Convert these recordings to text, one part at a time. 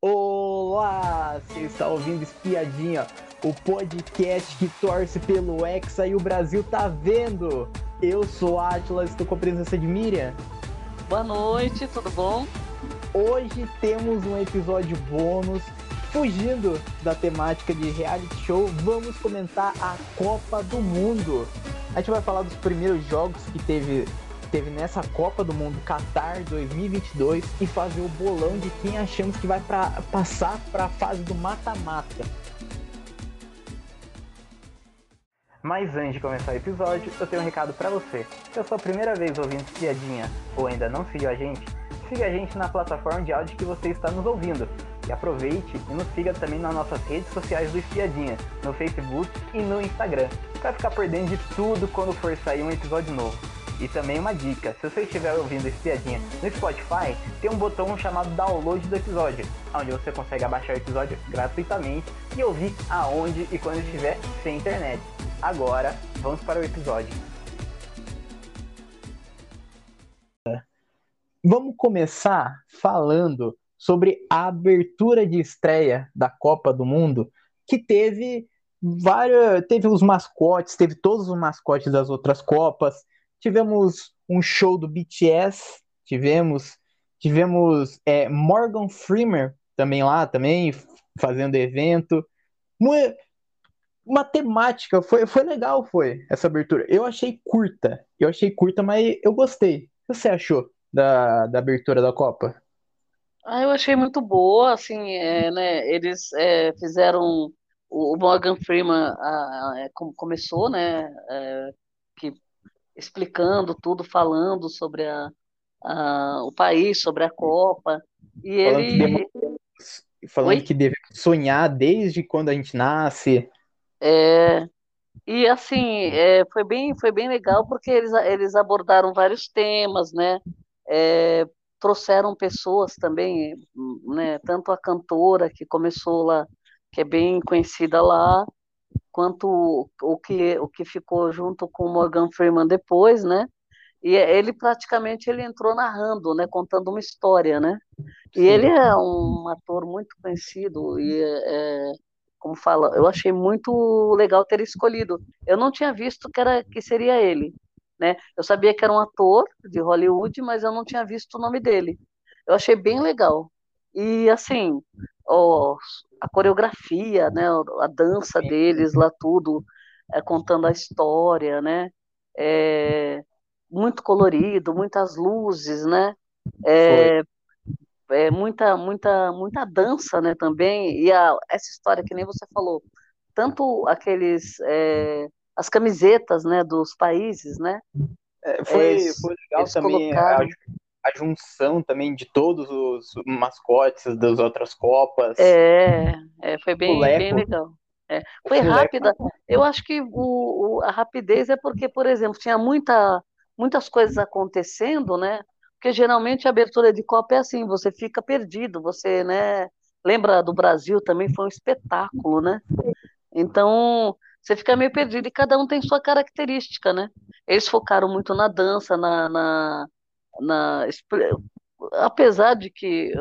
Olá, você está ouvindo Espiadinha, o podcast que torce pelo Hexa e o Brasil tá vendo. Eu sou Atlas, estou com a presença de Miriam. Boa noite, tudo bom? Hoje temos um episódio bônus. Fugindo da temática de reality show, vamos comentar a Copa do Mundo. A gente vai falar dos primeiros jogos que teve teve nessa Copa do Mundo Qatar 2022 e fazer o bolão de quem achamos que vai pra, passar para a fase do mata-mata. Mas antes de começar o episódio, eu tenho um recado para você. Se é a sua primeira vez ouvindo Espiadinha ou ainda não seguiu a gente, siga a gente na plataforma de áudio que você está nos ouvindo. E aproveite e nos siga também nas nossas redes sociais do Espiadinha, no Facebook e no Instagram, para ficar por dentro de tudo quando for sair um episódio novo. E também uma dica, se você estiver ouvindo esse piadinha no Spotify, tem um botão chamado download do episódio, onde você consegue abaixar o episódio gratuitamente e ouvir aonde e quando estiver sem internet. Agora, vamos para o episódio. Vamos começar falando sobre a abertura de estreia da Copa do Mundo, que teve várias, teve os mascotes, teve todos os mascotes das outras copas, tivemos um show do BTS, tivemos tivemos é, Morgan Freeman também lá, também fazendo evento. Uma, uma temática, foi, foi legal, foi, essa abertura. Eu achei curta, eu achei curta, mas eu gostei. O que você achou da, da abertura da Copa? Ah, eu achei muito boa, assim, é, né, eles é, fizeram, o Morgan Freeman a, a, é, começou, né, é, que explicando tudo, falando sobre a, a, o país, sobre a Copa. E falando ele. Que falando que deve sonhar desde quando a gente nasce. É, e assim, é, foi, bem, foi bem legal porque eles, eles abordaram vários temas, né? É, trouxeram pessoas também, né? Tanto a cantora que começou lá, que é bem conhecida lá, quanto o que, o que ficou junto com o Morgan Freeman depois, né? E ele praticamente ele entrou narrando, né, contando uma história, né? E Sim. ele é um ator muito conhecido e é, como fala, eu achei muito legal ter escolhido. Eu não tinha visto que era que seria ele, né? Eu sabia que era um ator de Hollywood, mas eu não tinha visto o nome dele. Eu achei bem legal. E assim, ó, a coreografia, né, a dança deles lá tudo, é, contando a história, né, é, muito colorido, muitas luzes, né, é, é, muita, muita, muita dança, né, também, e a, essa história que nem você falou, tanto aqueles, é, as camisetas, né, dos países, né, é, foi, foi legal também, colocaram a junção também de todos os mascotes das outras Copas. É, é foi bem, bem legal. É, foi rápida. Eu acho que o, o, a rapidez é porque, por exemplo, tinha muita, muitas coisas acontecendo, né? Porque geralmente a abertura de Copa é assim, você fica perdido, você, né? Lembra do Brasil também foi um espetáculo, né? Então, você fica meio perdido e cada um tem sua característica, né? Eles focaram muito na dança, na, na na apesar de que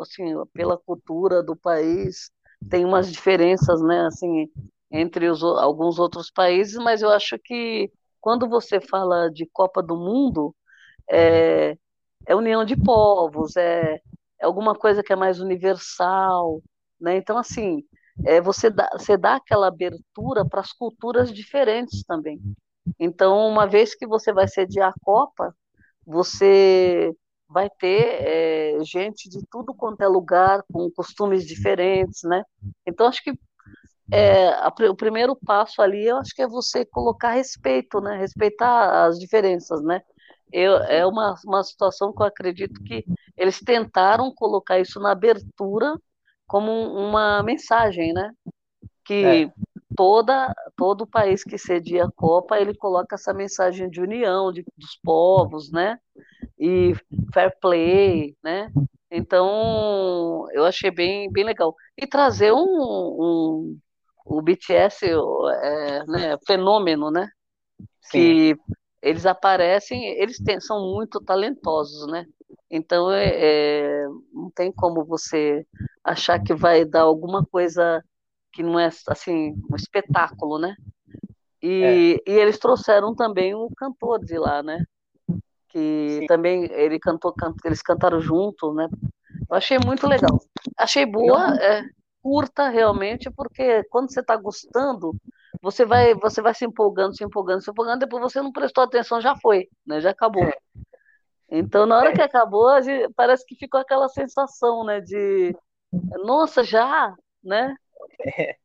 assim pela cultura do país tem umas diferenças né assim entre os, alguns outros países mas eu acho que quando você fala de Copa do Mundo é, é união de povos é, é alguma coisa que é mais universal né? Então assim é, você dá você dá aquela abertura para as culturas diferentes também. Então uma vez que você vai sediar a Copa você vai ter é, gente de tudo quanto é lugar, com costumes diferentes, né? Então, acho que é, a, o primeiro passo ali, eu acho que é você colocar respeito, né? Respeitar as diferenças, né? Eu, é uma, uma situação que eu acredito que eles tentaram colocar isso na abertura como uma mensagem, né? Que é toda, todo país que cedia a Copa, ele coloca essa mensagem de união de, dos povos, né? E fair play, né? Então, eu achei bem, bem legal. E trazer um, um o BTS, é, né, fenômeno, né? Sim. Que eles aparecem, eles têm, são muito talentosos, né? Então, é, é, não tem como você achar que vai dar alguma coisa que não é assim um espetáculo, né? E, é. e eles trouxeram também o cantor de lá, né? Que Sim. também ele cantou, can, eles cantaram junto, né? Eu achei muito legal. Achei boa, é, curta realmente, porque quando você está gostando, você vai, você vai se empolgando, se empolgando, se empolgando, depois você não prestou atenção, já foi, né? Já acabou. É. Então, na hora é. que acabou, parece que ficou aquela sensação, né? De nossa, já, né? É.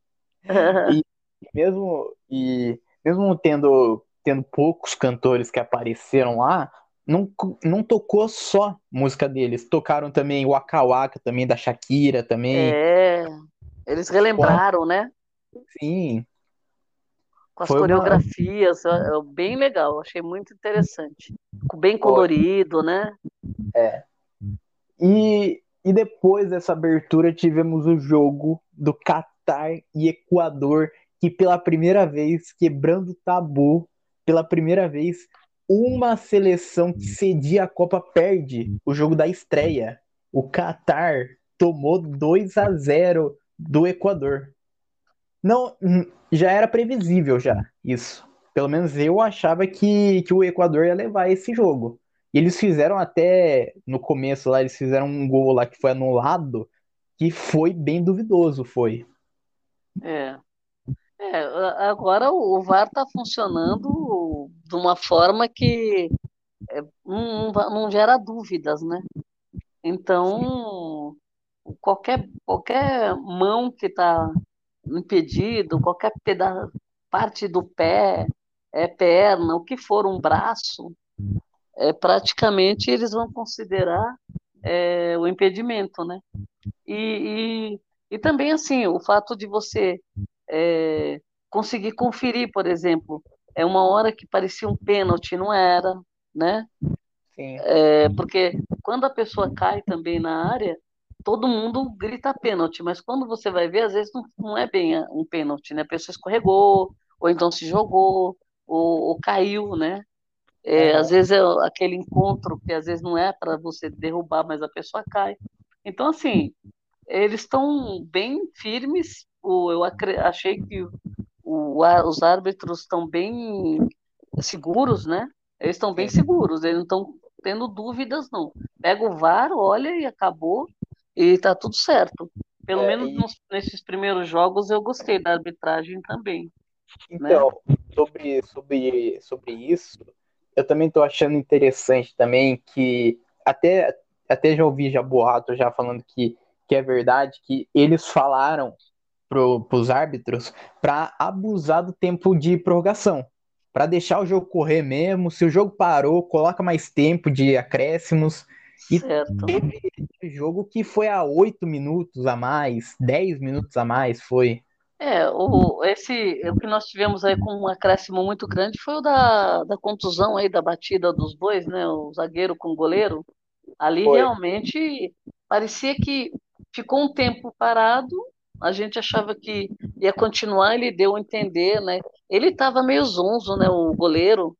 E mesmo, e mesmo tendo, tendo poucos cantores que apareceram lá, não, não tocou só música deles, tocaram também o Waka Waka, também da Shakira também. É, eles relembraram, Bom, né? Sim. Com as Foi coreografias, uma... bem legal, achei muito interessante. Bem colorido, né? É. E, e depois dessa abertura tivemos o jogo do Catar e Equador, que pela primeira vez, quebrando tabu, pela primeira vez, uma seleção que cedia a Copa perde o jogo da estreia. O Qatar tomou 2 a 0 do Equador. Não, já era previsível já isso. Pelo menos eu achava que, que o Equador ia levar esse jogo. E eles fizeram até no começo lá, eles fizeram um gol lá que foi anulado, que foi bem duvidoso, foi. É. É, agora o VAR está funcionando de uma forma que é, não, não gera dúvidas, né? Então, qualquer, qualquer mão que está impedido, qualquer peda parte do pé, é perna, o que for um braço, é, praticamente eles vão considerar é, o impedimento, né? E, e, e, também, assim, o fato de você é, conseguir conferir, por exemplo, é uma hora que parecia um pênalti, não era, né? Sim. É, porque quando a pessoa cai também na área, todo mundo grita pênalti, mas quando você vai ver, às vezes não, não é bem um pênalti, né? A pessoa escorregou, ou então se jogou, ou, ou caiu, né? É, Às vezes é aquele encontro que às vezes não é para você derrubar, mas a pessoa cai. Então, assim, eles estão bem firmes. Eu achei que o, os árbitros estão bem seguros, né? Eles estão bem seguros, eles não estão tendo dúvidas, não. Pega o VAR, olha e acabou, e está tudo certo. Pelo é, menos e... nos, nesses primeiros jogos eu gostei da arbitragem também. Né? Então, né? sobre, sobre, sobre isso, eu também estou achando interessante também que até, até já ouvi já boato já falando que, que é verdade que eles falaram para os árbitros para abusar do tempo de prorrogação, para deixar o jogo correr mesmo. Se o jogo parou, coloca mais tempo de acréscimos. E certo. teve jogo que foi a 8 minutos a mais, 10 minutos a mais, foi. É, o, esse, o que nós tivemos aí com um acréscimo muito grande foi o da, da contusão aí, da batida dos dois, né? O zagueiro com o goleiro. Ali foi. realmente parecia que ficou um tempo parado, a gente achava que ia continuar, ele deu a entender, né? Ele estava meio zonzo, né? O goleiro.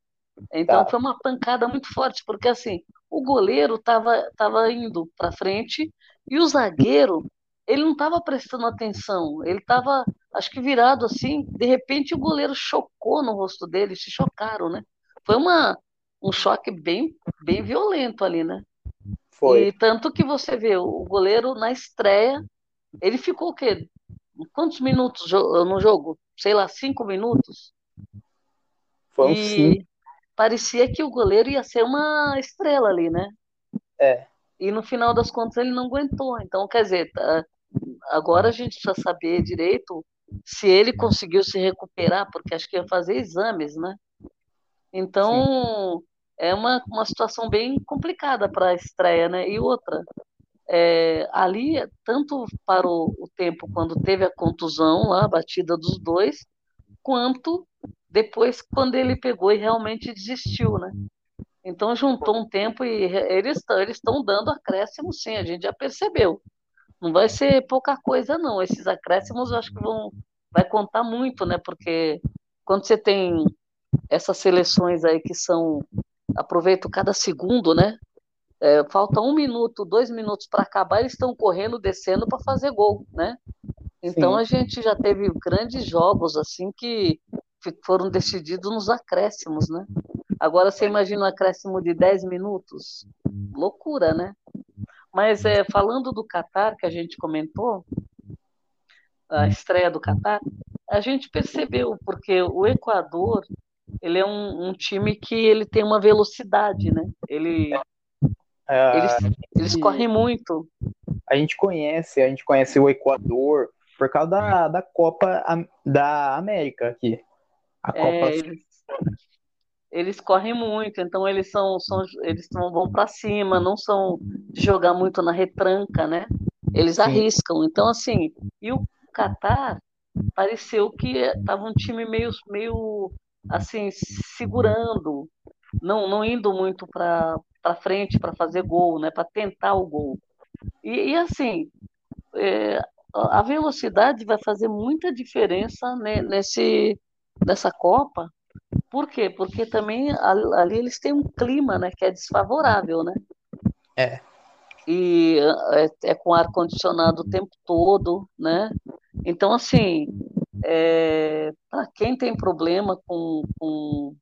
Então tá. foi uma pancada muito forte, porque assim, o goleiro estava tava indo para frente e o zagueiro ele não estava prestando atenção, ele estava, acho que virado assim, de repente o goleiro chocou no rosto dele, se chocaram, né? Foi uma, um choque bem, bem violento ali, né? Foi. E tanto que você vê, o goleiro na estreia, ele ficou o quê? Quantos minutos no jogo? Sei lá, cinco minutos? Foi um e sim. parecia que o goleiro ia ser uma estrela ali, né? É. E no final das contas ele não aguentou. Então, quer dizer, tá, agora a gente precisa saber direito se ele conseguiu se recuperar, porque acho que ia fazer exames, né? Então, Sim. É uma, uma situação bem complicada para a estreia, né? E outra, é, ali, tanto para o, tempo quando teve a contusão lá, a batida dos dois, quanto depois quando ele pegou e realmente desistiu, né? Então juntou um tempo e eles estão dando acréscimo, sim, a gente já percebeu. Não vai ser pouca coisa, não. Esses acréscimos eu acho que vão vai contar muito, né? Porque quando você tem essas seleções aí que são aproveitam cada segundo, né? é, falta um minuto, dois minutos para acabar, eles estão correndo, descendo para fazer gol, né? Então Sim. a gente já teve grandes jogos assim que foram decididos nos acréscimos, né? Agora você imagina um acréscimo de 10 minutos? Loucura, né? Mas é, falando do Catar, que a gente comentou, a estreia do Catar, a gente percebeu, porque o Equador, ele é um, um time que ele tem uma velocidade, né? Ele, é, eles, eles correm muito. A gente conhece, a gente conhece o Equador por causa da, da Copa da América aqui. A Copa é, eles, eles, correm muito, então eles são, são eles vão para cima, não são de jogar muito na retranca, né? Eles Sim. arriscam. Então assim, e o Catar pareceu que estava um time meio meio assim segurando, não não indo muito para frente para fazer gol, né? Para tentar o gol. E, e assim, é, a velocidade vai fazer muita diferença né, nesse, nessa Copa. Por quê? Porque também ali eles têm um clima né, que é desfavorável, né? É. E é, é com ar-condicionado o tempo todo, né? Então, assim, é, para quem tem problema com, com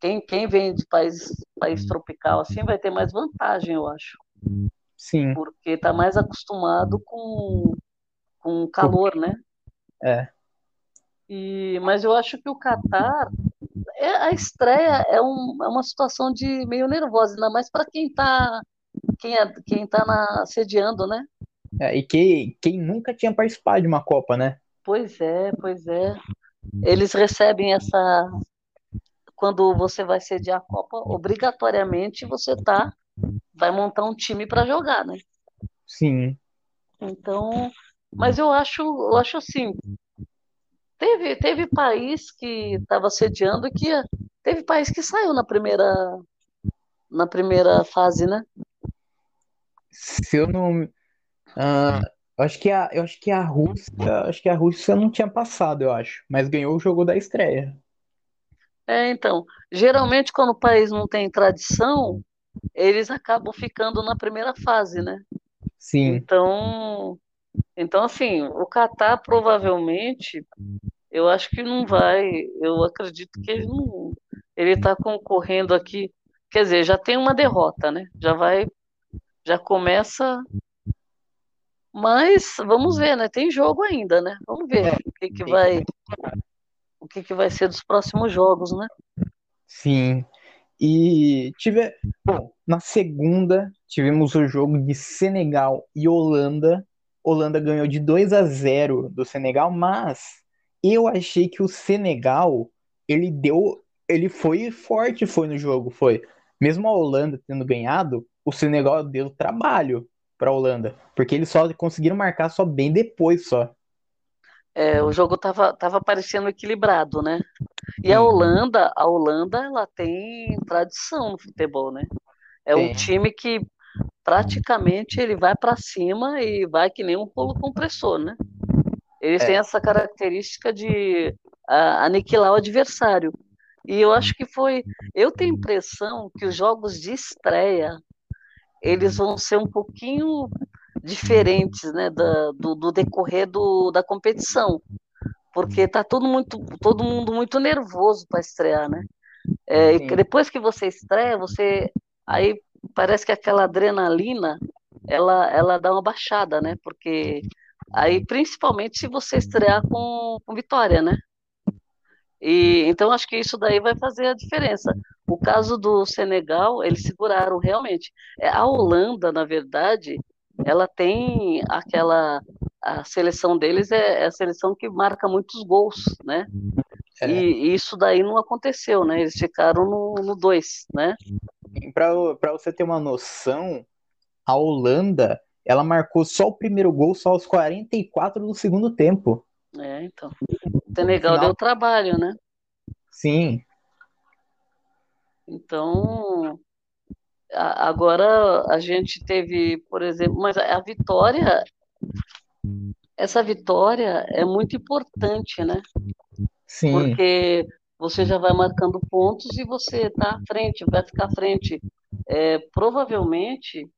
quem, quem vem de país, país tropical, assim, vai ter mais vantagem, eu acho. Sim. Porque está mais acostumado com, com calor, né? É. E, mas eu acho que o Catar, é, a estreia é, um, é uma situação de meio nervosa, ainda mais para quem está quem, é, quem tá na, sediando, né? É, e que, quem nunca tinha participado de uma Copa, né? Pois é, pois é. Eles recebem essa. Quando você vai sediar a Copa, obrigatoriamente você tá vai montar um time para jogar, né? Sim. Então, mas eu acho, eu acho assim, teve, teve país que estava sediando e que teve país que saiu na primeira na primeira fase, né? Se eu não uh, acho que a eu acho que a Rússia, acho que a Rússia não tinha passado, eu acho, mas ganhou o jogo da estreia. É, então, geralmente quando o país não tem tradição, eles acabam ficando na primeira fase, né? Sim. Então, então, assim, o Catar provavelmente, eu acho que não vai, eu acredito que ele não. Ele está concorrendo aqui, quer dizer, já tem uma derrota, né? Já vai, já começa. Mas vamos ver, né? Tem jogo ainda, né? Vamos ver é, o que, que vai. O que, que vai ser dos próximos jogos, né? Sim. E tive. Bom, na segunda tivemos o jogo de Senegal e Holanda Holanda ganhou de 2 a 0 do Senegal, mas eu achei que o Senegal, ele deu, ele foi forte, foi no jogo, foi. Mesmo a Holanda tendo ganhado, o Senegal deu trabalho para a Holanda, porque eles só conseguiram marcar só bem depois só. É, o jogo tava, tava parecendo equilibrado, né? E a Holanda, a Holanda, ela tem tradição no futebol, né? É um time que praticamente ele vai para cima e vai que nem um rolo compressor, né? Eles é. têm essa característica de aniquilar o adversário. E eu acho que foi. Eu tenho a impressão que os jogos de estreia eles vão ser um pouquinho diferentes, né, da, do, do, decorrer do, da competição, porque tá todo muito, todo mundo muito nervoso para estrear, né? É, depois que você estreia, você aí parece que aquela adrenalina ela, ela dá uma baixada, né? Porque aí, principalmente se você estrear com, com vitória, né? E, então, acho que isso daí vai fazer a diferença. O caso do Senegal, eles seguraram realmente. É, a Holanda, na verdade, ela tem aquela. A seleção deles é, é a seleção que marca muitos gols, né? É. E, e, isso daí não aconteceu, né? Eles ficaram no 2, né? Para você ter uma noção, a Holanda ela marcou só o primeiro gol só aos 44 do segundo tempo. É, então. O Senegal final... deu trabalho, né? Sim. Então, agora a gente teve, por exemplo, mas a vitória, essa vitória é muito importante, né? Sim. Porque você já vai marcando pontos e você está à frente, vai ficar à frente. é, provavelmente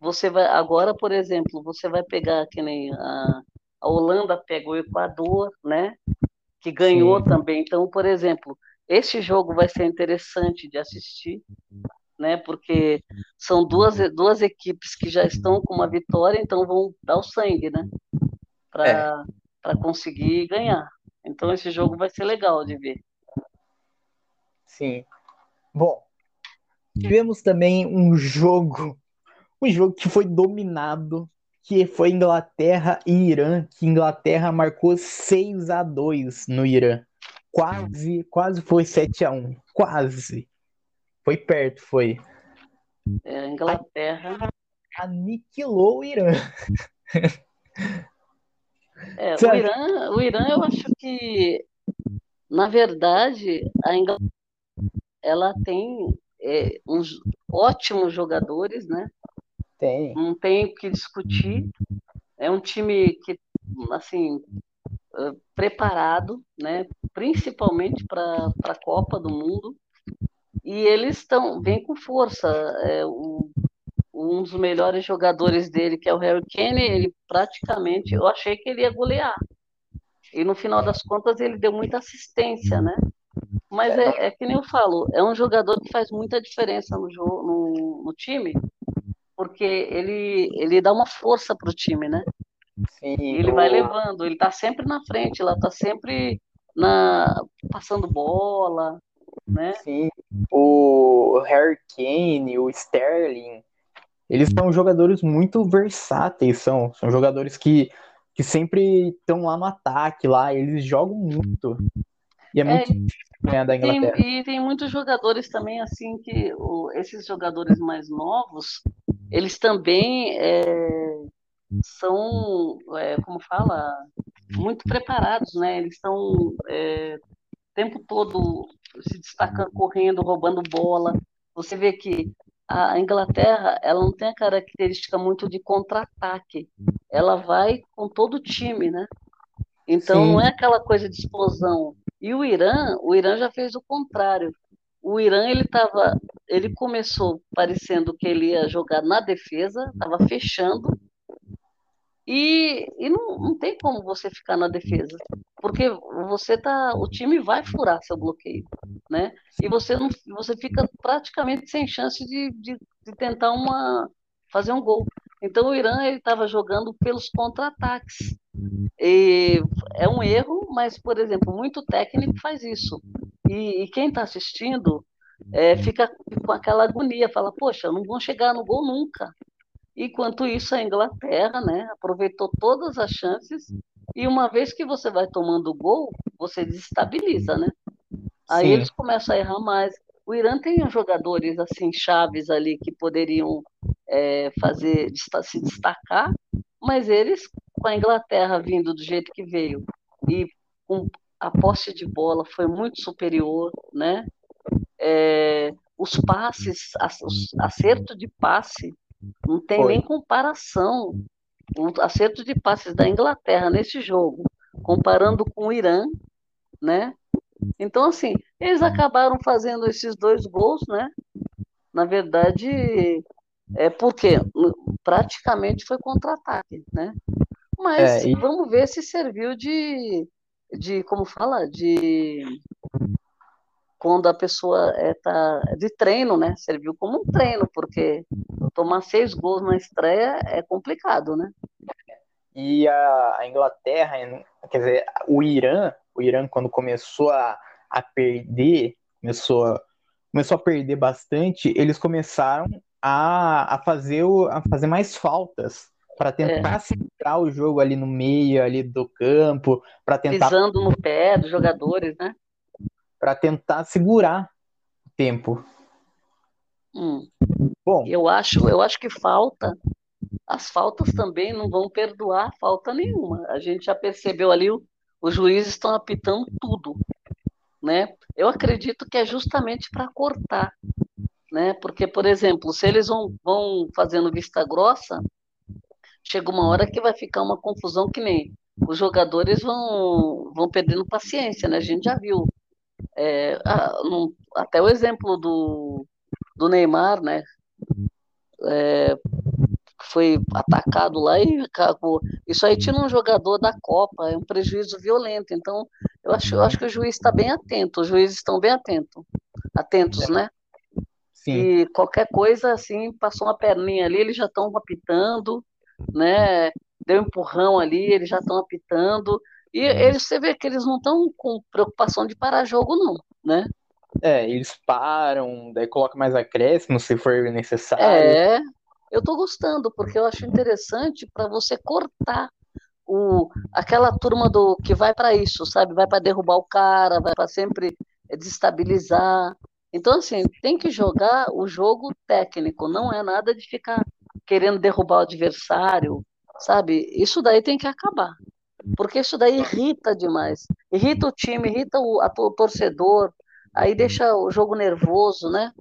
você vai agora, por exemplo, você vai pegar que nem a, a Holanda pegou o Equador, né? Que ganhou Sim. também. Então, por exemplo, este jogo vai ser interessante de assistir, né? Porque são duas, duas equipes que já estão com uma vitória, então vão dar o sangue, né? Para é. conseguir ganhar. Então esse jogo vai ser legal de ver. Sim. Bom, tivemos também um jogo, um jogo que foi dominado, que foi Inglaterra e Irã, que Inglaterra marcou 6 a 2 no Irã. Quase, quase foi 7 a 1. Quase. Foi perto, foi. É, a Inglaterra aniquilou o Irã. É, o Irã, o Irã, eu acho que, na verdade, a Inglaterra ela tem é, uns ótimos jogadores, né? Tem. Não tem o que discutir. É um time que, assim, preparado, né? Principalmente para a Copa do Mundo. E eles estão bem com força. É, o, um dos melhores jogadores dele, que é o Harry Kane, ele praticamente, eu achei que ele ia golear. E no final das contas ele deu muita assistência, né? Mas é, é que nem eu falo, é um jogador que faz muita diferença no, jogo, no, no time, porque ele, ele dá uma força pro time, né? Sim, ele vai levando, ele tá sempre na frente, lá tá sempre na passando bola, né? Sim, o Harry Kane, o Sterling, eles são jogadores muito versáteis, são, são jogadores que, que sempre estão lá no ataque, lá, eles jogam muito. E é, é muito difícil ganhar da Inglaterra. Tem, e tem muitos jogadores também, assim, que o, esses jogadores mais novos, eles também é, são, é, como fala, muito preparados, né? Eles estão é, o tempo todo se destacando, correndo, roubando bola. Você vê que a Inglaterra ela não tem a característica muito de contra-ataque. Ela vai com todo o time, né? Então Sim. não é aquela coisa de explosão. E o Irã, o Irã já fez o contrário. O Irã ele tava, ele começou parecendo que ele ia jogar na defesa, estava fechando. E, e não, não tem como você ficar na defesa, porque você tá, o time vai furar seu bloqueio, né? E você não, você fica praticamente sem chance de, de, de tentar uma fazer um gol. Então o Irã ele estava jogando pelos contra-ataques. E é um erro, mas, por exemplo, muito técnico faz isso. E, e quem está assistindo é, fica com aquela agonia, fala, poxa, não vão chegar no gol nunca. Enquanto isso, a Inglaterra né, aproveitou todas as chances e uma vez que você vai tomando gol, você desestabiliza, né? Aí Sim. eles começam a errar mais. O Irã tem jogadores assim chaves ali que poderiam é, fazer se destacar, mas eles com a Inglaterra vindo do jeito que veio e com a posse de bola foi muito superior, né? É, os passes, acerto de passe, não tem foi. nem comparação. O acerto de passes da Inglaterra nesse jogo, comparando com o Irã, né? Então, assim, eles acabaram fazendo esses dois gols, né? Na verdade, é porque praticamente foi contra-ataque, né? Mas é, e... vamos ver se serviu de, de como fala, de quando a pessoa é tá de treino, né? Serviu como um treino, porque tomar seis gols na estreia é complicado, né? E a, Inglaterra, quer dizer, o Irã, o Irã quando começou a, a perder, começou a, começou a perder bastante, eles começaram a, a, fazer, o, a fazer mais faltas para tentar é. segurar o jogo ali no meio ali do campo, para tentar pisando no pé dos jogadores, né? Para tentar segurar o tempo. Hum. Bom, eu acho, eu acho que falta. As faltas também não vão perdoar falta nenhuma. A gente já percebeu ali os juízes estão apitando tudo, né? Eu acredito que é justamente para cortar, né? Porque, por exemplo, se eles vão, vão fazendo vista grossa, chega uma hora que vai ficar uma confusão que nem os jogadores vão, vão perdendo paciência, né? A gente já viu. É, a, até o exemplo do, do Neymar, né? é, foi atacado lá e acabou. Isso aí tira um jogador da Copa, é um prejuízo violento. Então, eu acho, eu acho que o juiz está bem atento, os juízes estão bem atentos, atentos, né? Sim. E qualquer coisa assim, passou uma perninha ali, eles já estão apitando, né? Deu um empurrão ali, eles já estão apitando. E eles, você vê que eles não estão com preocupação de parar jogo, não, né? É, eles param, daí coloca mais acréscimo se for necessário. É, eu tô gostando, porque eu acho interessante para você cortar o, aquela turma do que vai para isso, sabe? Vai para derrubar o cara, vai para sempre desestabilizar. Então, assim, tem que jogar o jogo técnico, não é nada de ficar querendo derrubar o adversário, sabe? Isso daí tem que acabar. Porque isso daí irrita demais. Irrita o time, irrita o, a, o torcedor, aí deixa o jogo nervoso, né?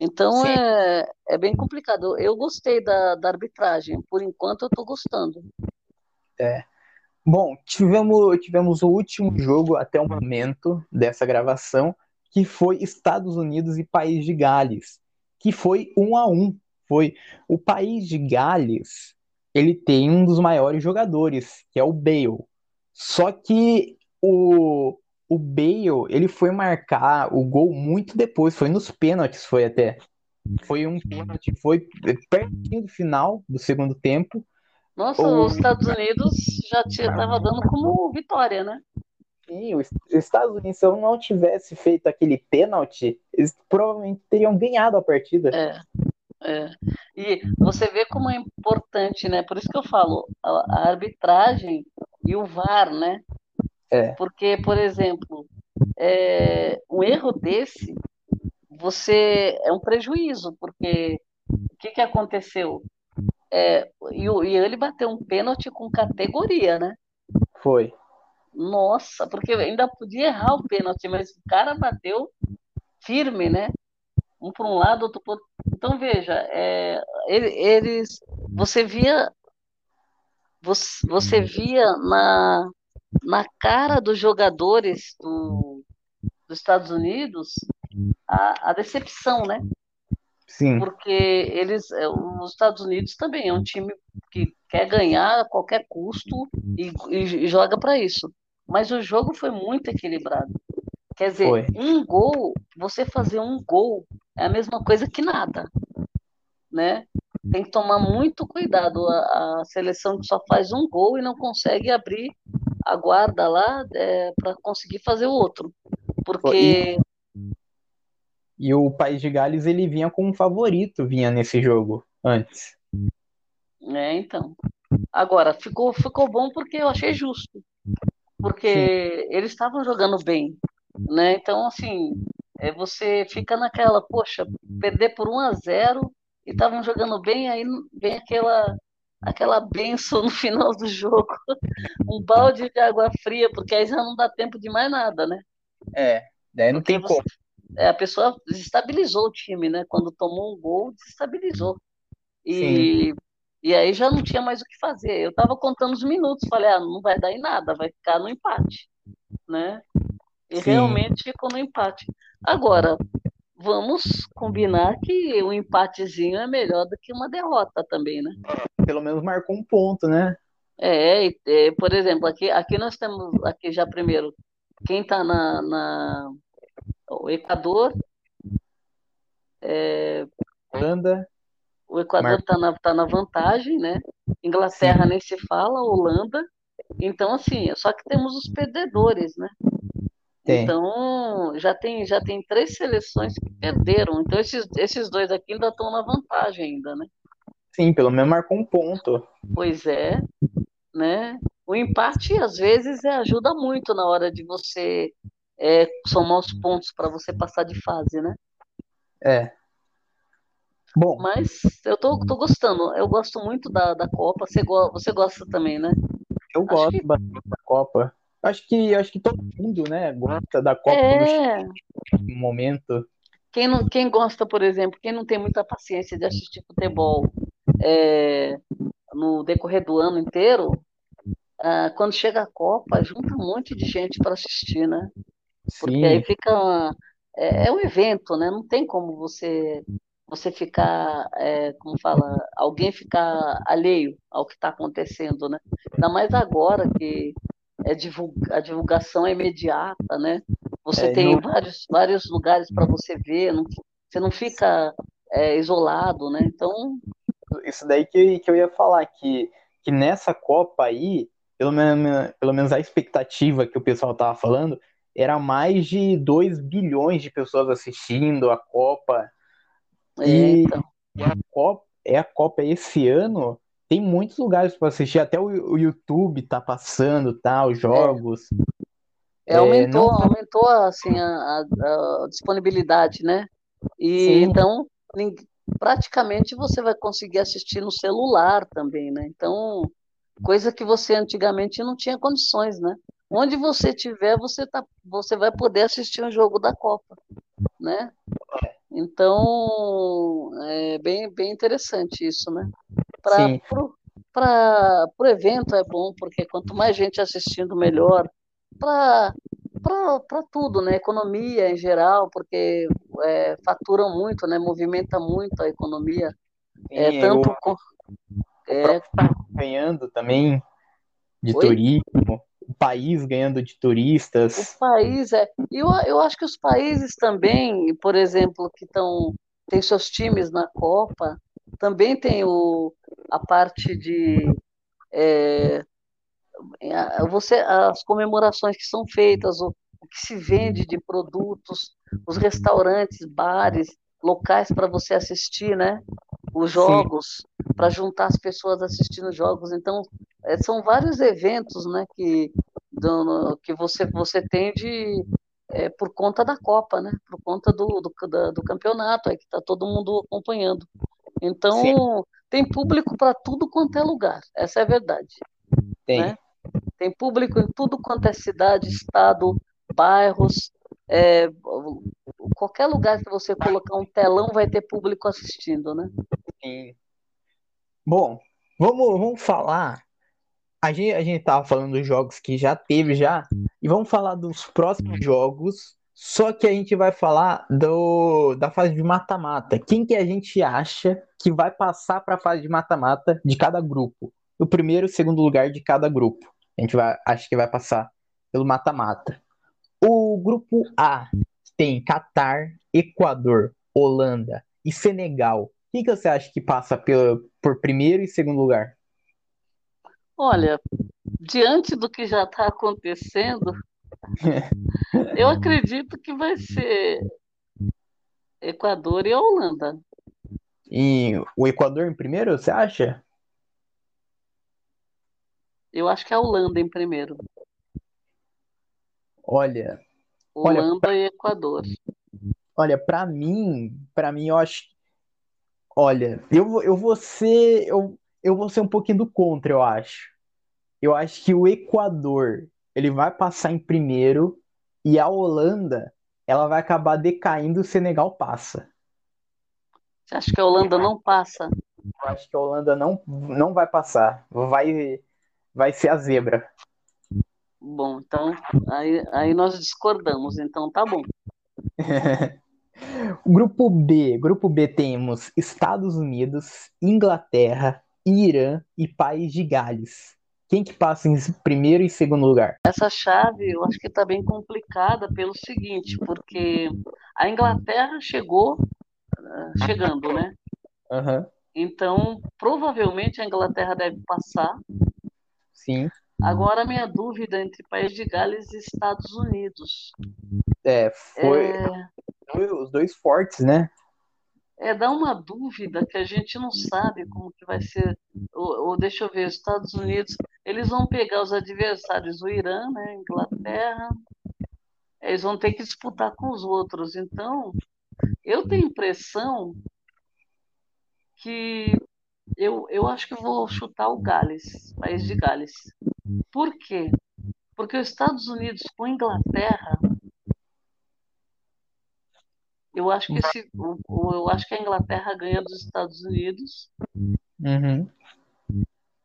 Então é, é bem complicado. Eu gostei da, da arbitragem, por enquanto eu estou gostando. É. Bom, tivemos, tivemos o último jogo até o momento dessa gravação, que foi Estados Unidos e País de Gales, que foi um a um. Foi o País de Gales, ele tem um dos maiores jogadores, que é o Bale. Só que o, o Bale, ele foi marcar o gol muito depois, foi nos pênaltis, foi até. Foi um pênalti, foi pertinho do final do segundo tempo. Nossa, o... os Estados Unidos já estava dando como vitória, né? Sim, os Estados Unidos, se eu não tivesse feito aquele pênalti, eles provavelmente teriam ganhado a partida. É, é. E você vê como é importante, né? Por isso que eu falo, a, arbitragem e o VAR, né? É. Porque, por exemplo, é, um erro desse, você é um prejuízo, porque o que, que aconteceu? É, e, e ele bateu um pênalti com categoria, né? Foi. Nossa, porque ainda podia errar o pênalti, mas o cara bateu firme, né? Um para um lado, outro para outro. Então, veja, é, eles. Você via. Você, você via na, na cara dos jogadores do, dos Estados Unidos a, a decepção, né? Sim. Porque eles, é, os Estados Unidos também é um time que quer ganhar a qualquer custo e, e joga para isso. Mas o jogo foi muito equilibrado. Quer dizer, foi. um gol, você fazer um gol é a mesma coisa que nada, né? Tem que tomar muito cuidado a, a seleção que só faz um gol e não consegue abrir a guarda lá é, para conseguir fazer o outro. Porque. E, o País de Gales ele vinha como favorito, vinha nesse jogo antes. É, então. Agora, ficou, ficou bom porque eu achei justo. Porque Sim. eles estavam jogando bem. Né? Então, assim, é, você fica naquela, poxa, perder por 1 a 0 e estavam jogando bem, aí vem aquela aquela benção no final do jogo, um balde de água fria, porque aí já não dá tempo de mais nada, né? É, daí não porque tem você, como. É, a pessoa desestabilizou o time, né? Quando tomou um gol, desestabilizou. E, e aí já não tinha mais o que fazer. Eu estava contando os minutos, falei, ah, não vai dar em nada, vai ficar no empate, né? E Sim. realmente ficou no empate. Agora, vamos combinar que um empatezinho é melhor do que uma derrota também, né? Pelo menos marcou um ponto, né? É, é por exemplo, aqui, aqui nós temos, aqui já primeiro, quem está na, na, o Equador, é, Holanda, o Equador está na, tá na vantagem, né? Inglaterra Sim. nem se fala, Holanda. Então, assim, só que temos os perdedores, né? Tem. Então, já tem, já tem três seleções que perderam. Então, esses, esses dois aqui ainda estão na vantagem ainda, né? Sim, pelo menos marcou um ponto. Pois é, né? O empate, às vezes, é, ajuda muito na hora de você é, somar os pontos para você passar de fase, né? É. Bom. Mas eu tô, tô gostando. Eu gosto muito da, da Copa. Você, go você gosta também, né? Eu Acho gosto que... bastante da Copa. Acho que, acho que todo mundo, né, gosta da Copa é... no momento. Quem, não, quem gosta, por exemplo, quem não tem muita paciência de assistir futebol é, no decorrer do ano inteiro, ah, quando chega a Copa, junta um monte de gente para assistir, né? Porque Sim. aí fica. É, é um evento, né? Não tem como você você ficar, é, como fala, alguém ficar alheio ao que está acontecendo, né? Ainda mais agora que é divulga, a divulgação é imediata, né? Você é, tem não... vários, vários lugares para você ver, não, você não fica é, isolado, né? Então. Isso daí que, que eu ia falar, que, que nessa Copa aí, pelo menos, pelo menos a expectativa que o pessoal estava falando, era mais de 2 bilhões de pessoas assistindo a Copa. É, e, então. e a Copa, é a Copa esse ano, tem muitos lugares para assistir, até o, o, YouTube tá passando, tá, os jogos. É, é aumentou, não... aumentou assim a, a, a, disponibilidade, né? E Sim. então praticamente você vai conseguir assistir no celular também, né? Então, coisa que você antigamente não tinha condições, né? Onde você tiver, você tá, você vai poder assistir um jogo da Copa, né? Então, é bem, bem interessante isso, né? Para o evento é bom, porque quanto mais gente assistindo, melhor. Para tudo, né? Economia em geral, porque é, faturam muito, né? Movimenta muito a economia. Sim, é, tanto eu, com, é, ganhando também de Oi? turismo o país ganhando de turistas. O país é. Eu, eu acho que os países também, por exemplo, que estão tem seus times na Copa, também tem o, a parte de é, você as comemorações que são feitas, o, o que se vende de produtos, os restaurantes, bares, locais para você assistir, né? Os jogos, para juntar as pessoas assistindo jogos. Então, é, são vários eventos, né? Que, do, que você, você tem de, é, por conta da Copa, né? Por conta do, do, do campeonato, é que está todo mundo acompanhando. Então, Sim. tem público para tudo quanto é lugar. Essa é a verdade. Tem. Né? Tem público em tudo quanto é cidade, estado, bairros, é, qualquer lugar que você colocar um telão vai ter público assistindo, né? Sim. Bom, vamos, vamos falar. A gente, a gente tava falando dos jogos que já teve já, e vamos falar dos próximos jogos, só que a gente vai falar do, da fase de mata-mata. Quem que a gente acha que vai passar para a fase de mata-mata de cada grupo? O primeiro e segundo lugar de cada grupo. A gente vai, acha que vai passar pelo mata-mata. O grupo A tem Catar, Equador, Holanda e Senegal. Quem que você acha que passa pelo, por primeiro e segundo lugar? Olha, diante do que já está acontecendo, eu acredito que vai ser Equador e Holanda. E o Equador em primeiro, você acha? Eu acho que é a Holanda em primeiro. Olha. Holanda olha, e Equador. Olha, para mim, para mim eu acho. Olha, eu, eu vou ser eu, eu vou ser um pouquinho do contra, eu acho. Eu acho que o Equador ele vai passar em primeiro e a Holanda ela vai acabar decaindo o Senegal passa. Você acha que a Holanda não passa? Eu acho que a Holanda não, não vai passar. Vai, vai ser a zebra. Bom, então aí, aí nós discordamos, então tá bom. grupo B, grupo B temos Estados Unidos, Inglaterra, Irã e País de Gales. Quem que passa em primeiro e segundo lugar? Essa chave eu acho que está bem complicada pelo seguinte, porque a Inglaterra chegou uh, chegando, né? Uhum. Então, provavelmente a Inglaterra deve passar. Sim. Agora, a minha dúvida entre País de Gales e Estados Unidos. É, foi, é... os dois fortes, né? É, dá uma dúvida que a gente não sabe como que vai ser. Ou, ou deixa eu ver, os Estados Unidos, eles vão pegar os adversários, o Irã, né, Inglaterra, eles vão ter que disputar com os outros. Então, eu tenho impressão que eu, eu acho que vou chutar o Gales, país de Gales. Por quê? Porque os Estados Unidos com a Inglaterra, eu acho que esse, eu acho que a Inglaterra ganha dos Estados Unidos. Uhum.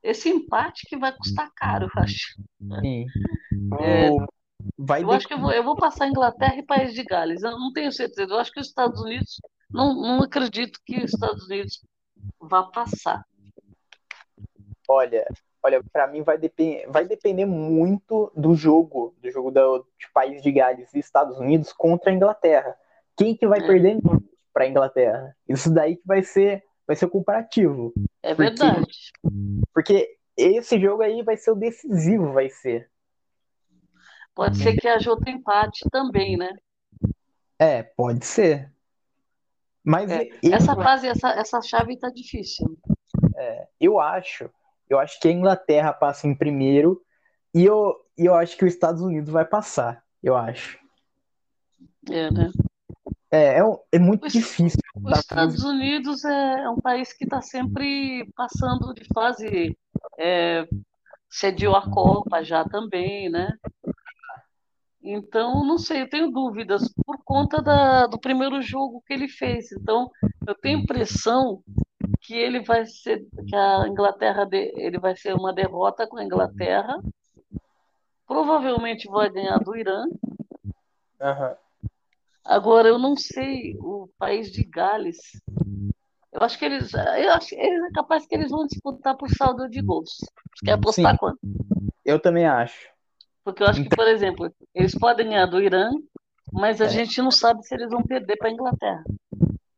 Esse empate que vai custar caro, eu acho. Sim. É, vai eu de... acho que eu vou, eu vou passar Inglaterra e País de Gales. Eu não tenho certeza. Eu acho que os Estados Unidos não, não acredito que os Estados Unidos vá passar. Olha, olha, para mim vai, depend vai depender muito do jogo, do jogo do, de país de Gales e Estados Unidos contra a Inglaterra. Quem que vai é. perder para a Inglaterra? Isso daí que vai ser vai ser o comparativo. É verdade. Porque, esse jogo aí vai ser o decisivo, vai ser. Pode ser que haja outro empate também, né? É, pode ser. Mas é, essa fase, essa, essa chave tá difícil. É, eu acho, eu acho que a Inglaterra passa em primeiro e eu, eu acho que os Estados Unidos vai passar, eu acho. É, né? É, é, é muito os, difícil. Os Estados Unidos é, é, um país que está sempre passando de fase. É, cediu a Copa já também, né? Então, não sei, eu tenho dúvidas por conta da, do primeiro jogo que ele fez. Então, eu tenho impressão que ele vai ser, que a Inglaterra, de, ele vai ser uma derrota com a Inglaterra. Provavelmente vai ganhar do Irã. Uhum. Agora, eu não sei o país de Gales. Eu acho que eles, eu acho, eles é capaz que eles vão disputar por saldo de gols. Quer apostar Sim. quanto? Eu também acho. Porque eu acho que, então por exemplo, eles podem ganhar do Irã, mas a é. gente não sabe se eles vão perder para a Inglaterra.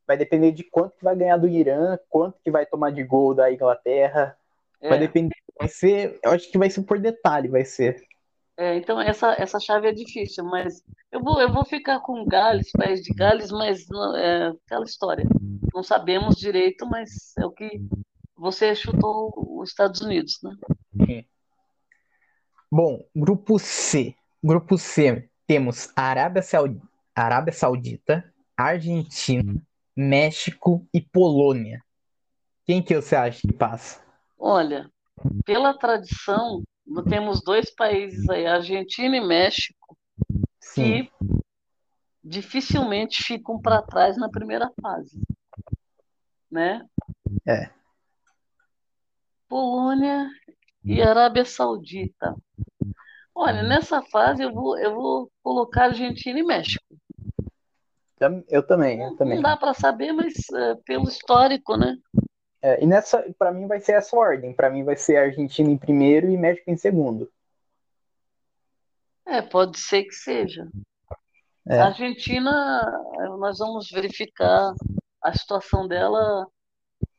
Vai depender de quanto que vai ganhar do Irã, quanto que vai tomar de gol da Inglaterra. É. Vai depender. Vai ser. Eu acho que vai ser por detalhe, vai ser. É, então essa, essa chave é difícil, mas eu vou, eu vou ficar com Gales, país de Gales, mas é aquela história. Não sabemos direito, mas é o que você chutou os Estados Unidos, né? Bom, grupo C. Grupo C temos Arábia, Saud... Arábia Saudita, Argentina, México e Polônia. Quem que você acha que passa? Olha, pela tradição, temos dois países aí, Argentina e México, Sim. que dificilmente ficam para trás na primeira fase, né? É. Polônia e Arábia Saudita. Olha, nessa fase eu vou, eu vou colocar Argentina e México. Eu também, eu também. Não dá para saber, mas é, pelo histórico, né? É, e nessa, para mim vai ser essa ordem. Para mim vai ser Argentina em primeiro e México em segundo. É, pode ser que seja. É. A Argentina, nós vamos verificar a situação dela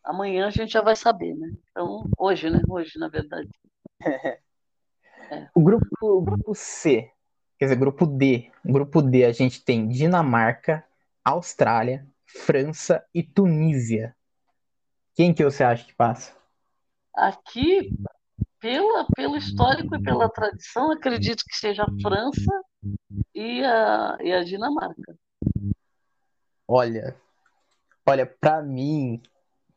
amanhã a gente já vai saber, né? Então, hoje, né? Hoje, na verdade. É. O, grupo, o grupo C, quer dizer, grupo D. O grupo D a gente tem Dinamarca, Austrália, França e Tunísia. Quem que você acha que passa? Aqui, pela, pelo histórico e pela tradição, acredito que seja a França e a, e a Dinamarca. Olha, olha, para mim,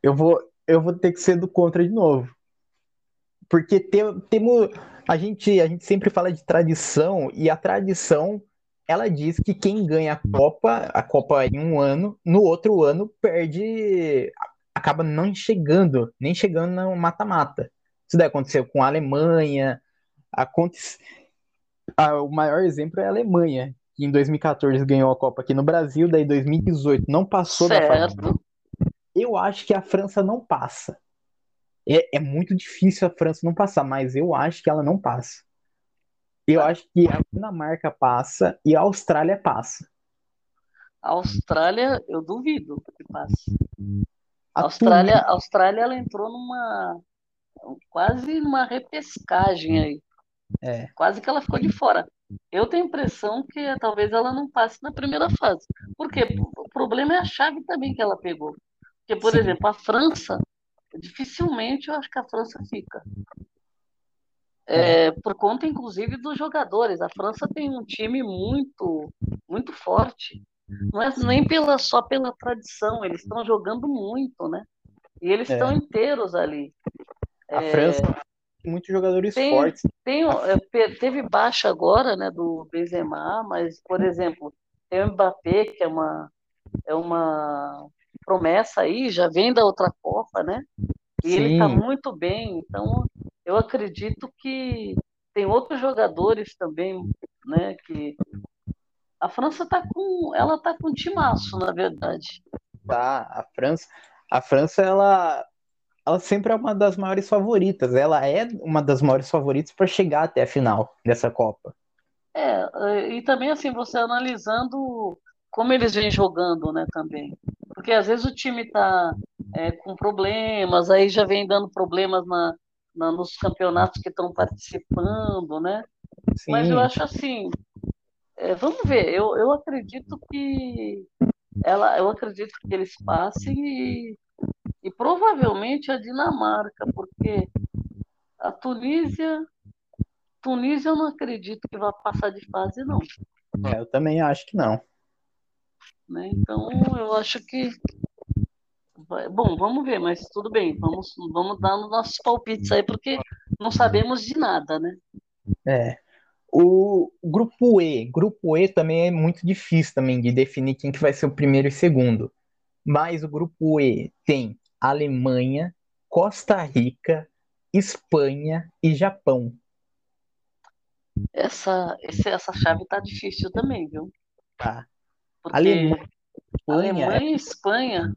eu vou, eu vou ter que ser do contra de novo. Porque tem, temos, a gente, a gente sempre fala de tradição e a tradição ela diz que quem ganha a Copa, a Copa em um ano, no outro ano perde, acaba não chegando, nem chegando no mata-mata. Isso daí aconteceu com a Alemanha, acontece, o maior exemplo é a Alemanha, que em 2014 ganhou a Copa aqui no Brasil, daí 2018 não passou certo. da fase eu acho que a França não passa. É, é muito difícil a França não passar, mas eu acho que ela não passa. Eu acho que a Dinamarca passa e a Austrália passa. A Austrália, eu duvido que passe. A Austrália, a Austrália ela entrou numa quase numa repescagem aí. É. Quase que ela ficou de fora. Eu tenho a impressão que talvez ela não passe na primeira fase. Por quê? O problema é a chave também que ela pegou. Porque, por Sim. exemplo, a França, dificilmente eu acho que a França fica. É, por conta, inclusive, dos jogadores. A França tem um time muito, muito forte. Não é nem pela, só pela tradição, eles estão jogando muito, né? E eles estão é. inteiros ali. A é, França tem muitos jogadores tem, fortes. Tem, é, teve baixa agora, né, do Benzema, mas, por exemplo, tem o Mbappé, que é uma, é uma promessa aí, já vem da outra Copa, né? E Sim. ele está muito bem, então eu acredito que tem outros jogadores também, né? Que a França está com, ela tá com um timaço, na verdade. Tá, a França, a França ela ela sempre é uma das maiores favoritas. Ela é uma das maiores favoritas para chegar até a final dessa Copa. É, e também assim, você analisando como eles vêm jogando, né, também. Porque às vezes o time está é, com problemas, aí já vem dando problemas na, na nos campeonatos que estão participando, né? Sim. Mas eu acho assim, é, vamos ver, eu, eu acredito que ela, eu acredito que eles passem e, e provavelmente a Dinamarca, porque a Tunísia, Tunísia eu não acredito que vá passar de fase, não. É, eu também acho que não. Né? Então eu acho que Bom, vamos ver, mas tudo bem, vamos, vamos dar nos nossos palpites aí, porque não sabemos de nada, né? É. O grupo E, grupo E também é muito difícil também de definir quem que vai ser o primeiro e segundo. Mas o grupo E tem Alemanha, Costa Rica, Espanha e Japão. Essa, essa chave tá difícil também, viu? Tá. Porque Alemanha, Alemanha e Espanha.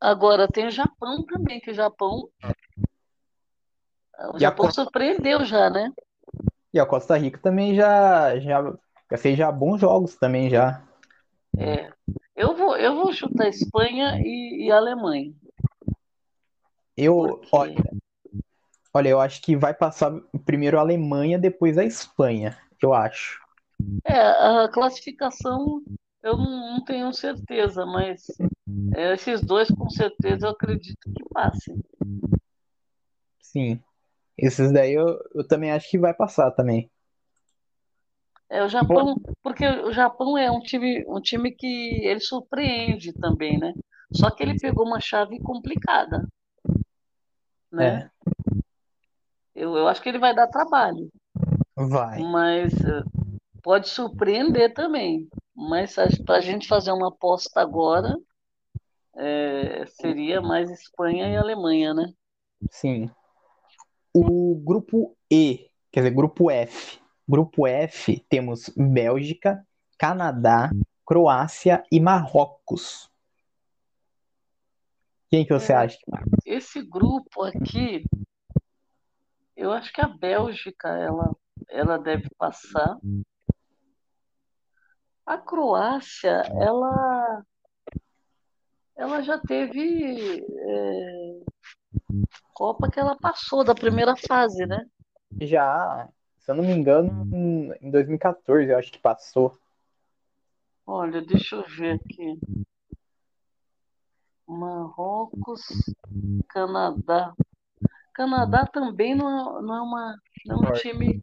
Agora tem o Japão também, que o Japão o Japão Costa... surpreendeu já, né? E a Costa Rica também já, já, já fez já bons jogos também já. É. Eu vou, eu vou chutar Espanha e, e Alemanha. Eu, Porque... olha, olha, eu acho que vai passar primeiro a Alemanha, depois a Espanha, eu acho. É, a classificação eu não, não tenho certeza, mas é, esses dois com certeza eu acredito que passem. Sim. Esses daí eu, eu também acho que vai passar também. É, o Japão, porque o Japão é um time, um time que ele surpreende também, né? Só que ele pegou uma chave complicada, né? É. Eu, eu acho que ele vai dar trabalho. Vai. Mas eh, pode surpreender também. Mas para a gente fazer uma aposta agora, é, seria mais Espanha e Alemanha, né? Sim. O grupo E, quer dizer, grupo F. Grupo F temos Bélgica, Canadá, Croácia e Marrocos. Quem que você é, acha? Esse grupo aqui, eu acho que a Bélgica ela, ela deve passar. A Croácia, ela, ela já teve é, Copa que ela passou da primeira fase, né? Já, se eu não me engano, em 2014 eu acho que passou. Olha, deixa eu ver aqui. Marrocos, Canadá. Canadá também não, não é uma não é um time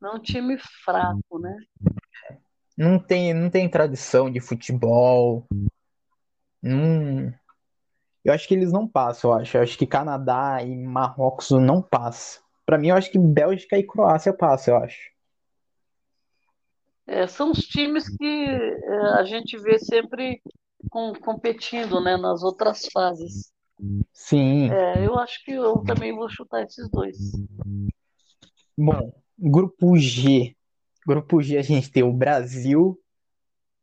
não é um time fraco, né? Não tem não tem tradição de futebol. Não, eu acho que eles não passam, eu acho. Eu acho que Canadá e Marrocos não passam. Para mim, eu acho que Bélgica e Croácia passam, eu acho. É, são os times que é, a gente vê sempre com, competindo né, nas outras fases. Sim. É, eu acho que eu também vou chutar esses dois. Bom, grupo G. Grupo G a gente tem o Brasil,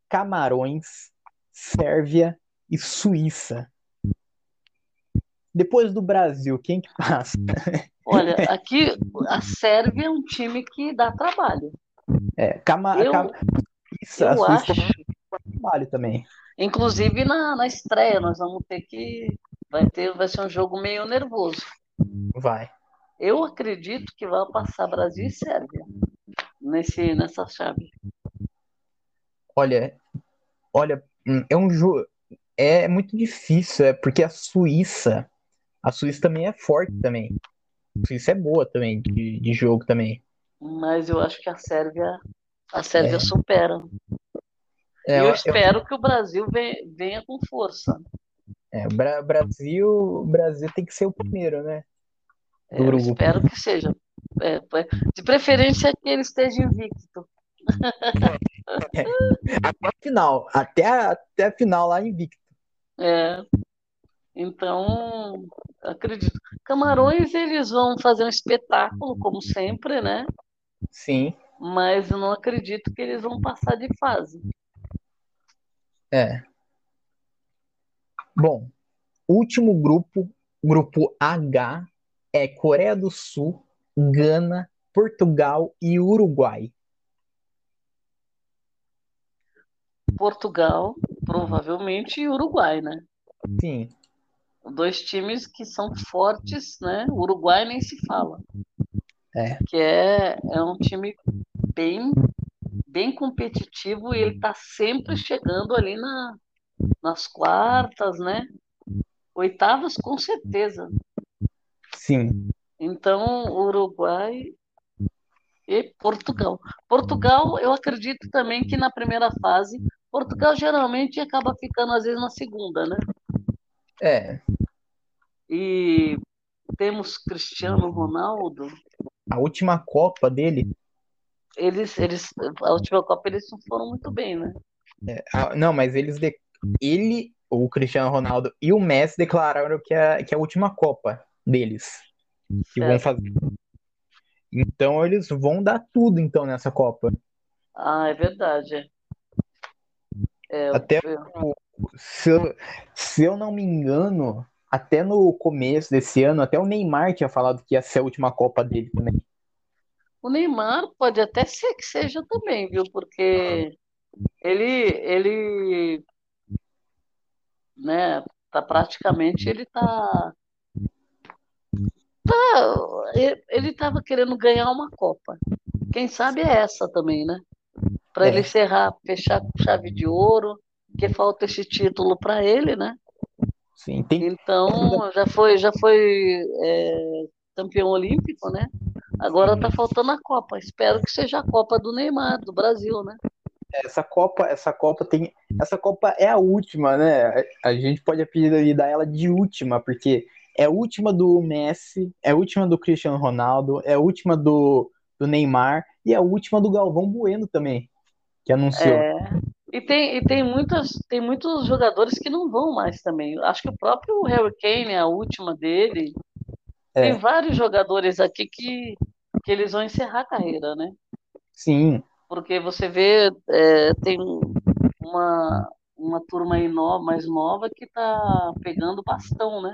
Camarões, Sérvia e Suíça. Depois do Brasil, quem que passa? Olha, aqui a Sérvia é um time que dá trabalho. É, Cama, eu, Cama, isso, eu acho. trabalho também. Inclusive na, na estreia, nós vamos ter que. Vai, ter, vai ser um jogo meio nervoso. Vai. Eu acredito que vai passar Brasil e Sérvia nesse, nessa chave. Olha, olha, hum, é um jogo. É muito difícil, é porque a Suíça a Suíça também é forte também. A Suíça é boa também de, de jogo também. Mas eu acho que a Sérvia a Sérvia é. supera. É, eu, eu espero eu... que o Brasil venha, venha com força. É, o Bra Brasil, Brasil tem que ser o primeiro, né? É, eu espero que seja. É, de preferência que ele esteja invicto. É, até a final, até a, até a final lá invicto. É. Então, acredito. Camarões, eles vão fazer um espetáculo, como sempre, né? Sim. Mas eu não acredito que eles vão passar de fase. É. Bom, último grupo, grupo H, é Coreia do Sul, Gana, Portugal e Uruguai. Portugal, provavelmente, e Uruguai, né? Sim. Dois times que são fortes, né? O Uruguai nem se fala. É. Que é, é um time bem, bem competitivo e ele está sempre chegando ali na, nas quartas, né? Oitavas, com certeza. Sim. Então, Uruguai e Portugal. Portugal, eu acredito também que na primeira fase, Portugal geralmente acaba ficando às vezes na segunda, né? É. E temos Cristiano Ronaldo. A última Copa dele. Eles, eles, a última Copa eles não foram muito bem, né? É, a, não, mas eles, de, ele, o Cristiano Ronaldo e o Messi declararam que é, que é a última Copa deles que certo. vão fazer. Então eles vão dar tudo então nessa Copa. Ah, é verdade. É, até eu... se, eu, se eu não me engano, até no começo desse ano, até o Neymar tinha falado que ia ser a última Copa dele também. O Neymar pode até ser que seja também, viu? Porque ele, ele, né? Tá praticamente ele tá tá, ele estava querendo ganhar uma Copa. Quem sabe é essa também, né? Para é. ele encerrar, fechar com chave de ouro, que falta esse título para ele, né? Sim, tem... Então já foi, já foi é, campeão olímpico, né? Agora tá faltando a Copa. Espero que seja a Copa do Neymar, do Brasil, né? Essa Copa, essa Copa tem, essa Copa é a última, né? A gente pode apelidar ela de última, porque é a última do Messi, é a última do Cristiano Ronaldo, é a última do, do Neymar e é a última do Galvão Bueno também, que anunciou. É, e tem, e tem, muitas, tem muitos jogadores que não vão mais também. Acho que o próprio Harry Kane é a última dele. É. Tem vários jogadores aqui que, que eles vão encerrar a carreira, né? Sim. Porque você vê, é, tem uma, uma turma aí no, mais nova que tá pegando bastão, né?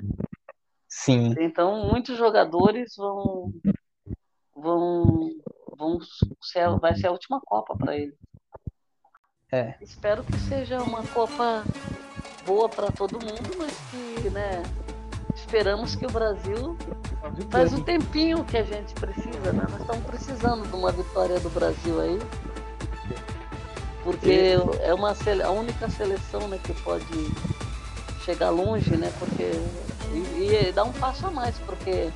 Sim. Então, muitos jogadores vão. vão. vão ser, vai ser a última Copa para ele. É. Espero que seja uma Copa boa para todo mundo, mas que, né? Esperamos que o Brasil faz o tempinho que a gente precisa, né? Nós estamos precisando de uma vitória do Brasil aí. Porque é uma a única seleção né, que pode chegar longe, né? Porque e, e dar um passo a mais, porque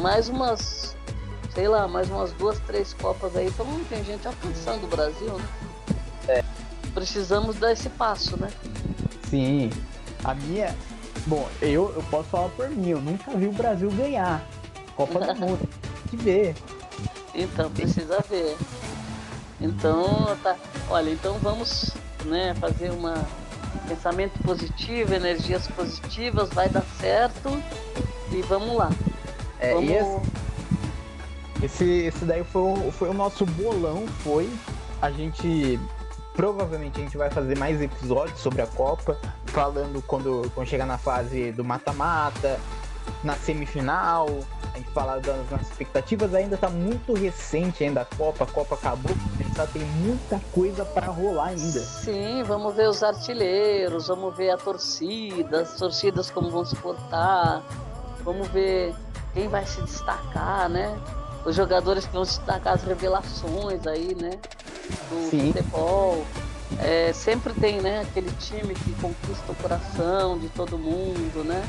mais umas, sei lá, mais umas duas, três copas aí, então não tem gente alcançando o Brasil, né? Precisamos dar esse passo, né? Sim. A minha. Bom, eu, eu posso falar por mim, eu nunca vi o Brasil ganhar. Copa do Mundo. Tem que ver. Então, precisa ver. Então, tá. Olha, então vamos né, fazer uma pensamento positivo, energias positivas, vai dar certo e vamos lá. É, vamos... Esse, esse, esse daí foi foi o nosso bolão, foi. A gente provavelmente a gente vai fazer mais episódios sobre a Copa, falando quando, quando chegar na fase do mata-mata, na semifinal, a gente falar das nossas expectativas, ainda tá muito recente ainda a Copa, a Copa acabou, a gente tá, tem muita coisa para rolar ainda. Sim, vamos ver os artilheiros, vamos ver a torcida, as torcidas como vão se portar, vamos ver quem vai se destacar, né? Os jogadores que vão se destacar, as revelações aí, né? Do Sim. futebol. É, sempre tem, né, aquele time que conquista o coração de todo mundo, né?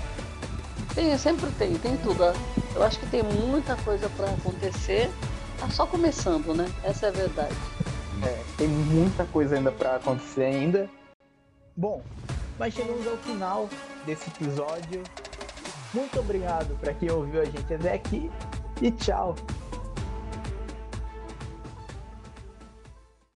Tem, sempre tem, tem tudo. Eu acho que tem muita coisa para acontecer. Tá só começando, né? Essa é a verdade. É, tem muita coisa ainda para acontecer ainda. Bom, mas chegamos ao final desse episódio. Muito obrigado para quem ouviu a gente até aqui e tchau.